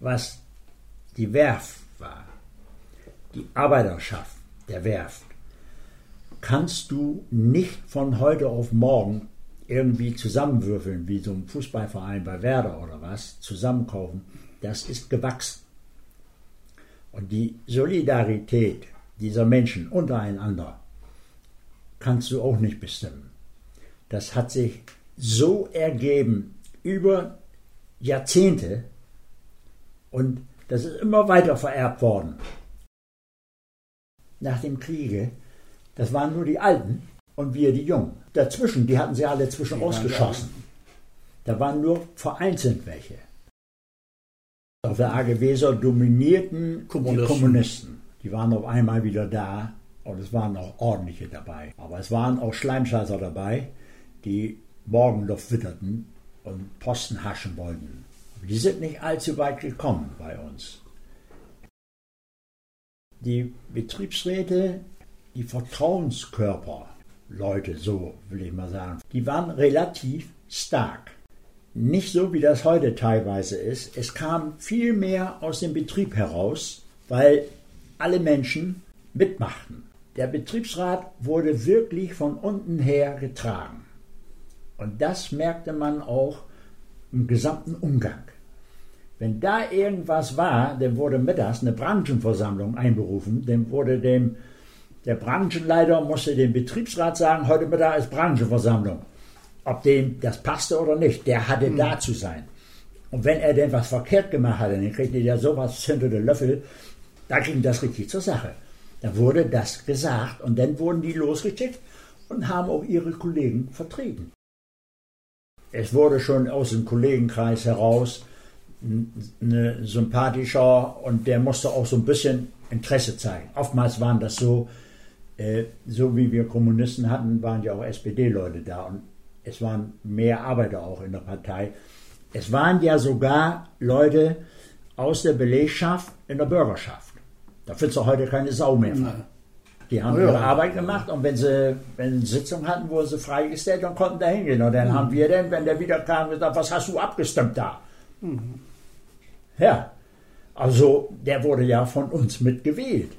was die Werft war, die Arbeiterschaft der Werft, kannst du nicht von heute auf morgen irgendwie zusammenwürfeln, wie so ein Fußballverein bei Werder oder was, zusammenkaufen. Das ist gewachsen. Und die Solidarität dieser Menschen untereinander kannst du auch nicht bestimmen. Das hat sich so ergeben über Jahrzehnte und das ist immer weiter vererbt worden. Nach dem Kriege, das waren nur die Alten und wir die Jungen. Dazwischen, die hatten sie alle zwischen ausgeschossen. Da waren nur vereinzelt welche. Auf der AG Weser dominierten Kommunisten. die Kommunisten. Die waren auf einmal wieder da und es waren auch ordentliche dabei. Aber es waren auch Schleimscheißer dabei, die Morgenluft witterten und Posten haschen wollten. Die sind nicht allzu weit gekommen bei uns. Die Betriebsräte, die Vertrauenskörper, Leute, so will ich mal sagen, die waren relativ stark. Nicht so, wie das heute teilweise ist. Es kam viel mehr aus dem Betrieb heraus, weil alle Menschen mitmachten. Der Betriebsrat wurde wirklich von unten her getragen. Und das merkte man auch im gesamten Umgang. Wenn da irgendwas war, dann wurde mittags eine Branchenversammlung einberufen, dann wurde dem der Branchenleiter musste dem Betriebsrat sagen, heute Mittag ist Branchenversammlung. Ob dem das passte oder nicht, der hatte mhm. da zu sein. Und wenn er denn was verkehrt gemacht hatte, dann kriegte der sowas hinter den Löffel, da ging das richtig zur Sache. Da wurde das gesagt und dann wurden die losgeschickt und haben auch ihre Kollegen vertreten. Es wurde schon aus dem Kollegenkreis heraus ein sympathischer und der musste auch so ein bisschen Interesse zeigen. Oftmals waren das so, äh, so wie wir Kommunisten hatten, waren ja auch SPD-Leute da und es waren mehr Arbeiter auch in der Partei. Es waren ja sogar Leute aus der Belegschaft in der Bürgerschaft. Da findest du heute keine Sau mehr von. Die haben oh ja. ihre Arbeit gemacht und wenn sie, wenn sie Sitzung hatten, wurden sie freigestellt und konnten da hingehen. Und dann mhm. haben wir dann, wenn der wieder kam, gesagt, was hast du abgestimmt da? Mhm. Ja, also der wurde ja von uns mitgewählt.